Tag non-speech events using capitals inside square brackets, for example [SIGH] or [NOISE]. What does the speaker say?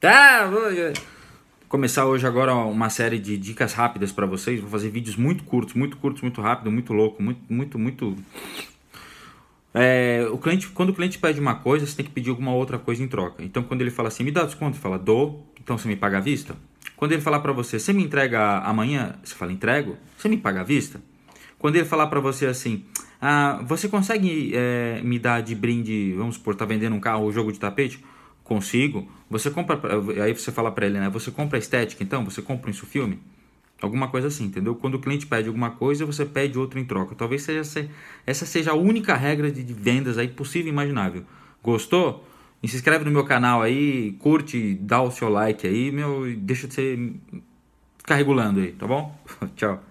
Tá, vou começar hoje agora uma série de dicas rápidas para vocês. Vou fazer vídeos muito curtos, muito curtos, muito rápido, muito louco, muito, muito, muito. É, o cliente, quando o cliente pede uma coisa, você tem que pedir alguma outra coisa em troca. Então, quando ele fala assim, me dá desconto, fala, dou, então você me paga à vista. Quando ele falar para você, você me entrega amanhã, você fala, entrego, você me paga à vista. Quando ele falar para você assim, ah, você consegue é, me dar de brinde, vamos supor, tá vendendo um carro ou jogo de tapete? Consigo. Você compra, aí você fala para ele, né? Você compra estética, então? Você compra isso filme? Alguma coisa assim, entendeu? Quando o cliente pede alguma coisa, você pede outra em troca. Talvez seja, essa seja a única regra de vendas aí possível e imaginável. Gostou? E se inscreve no meu canal aí, curte, dá o seu like aí, meu, deixa de ser ficar regulando aí, tá bom? [LAUGHS] Tchau.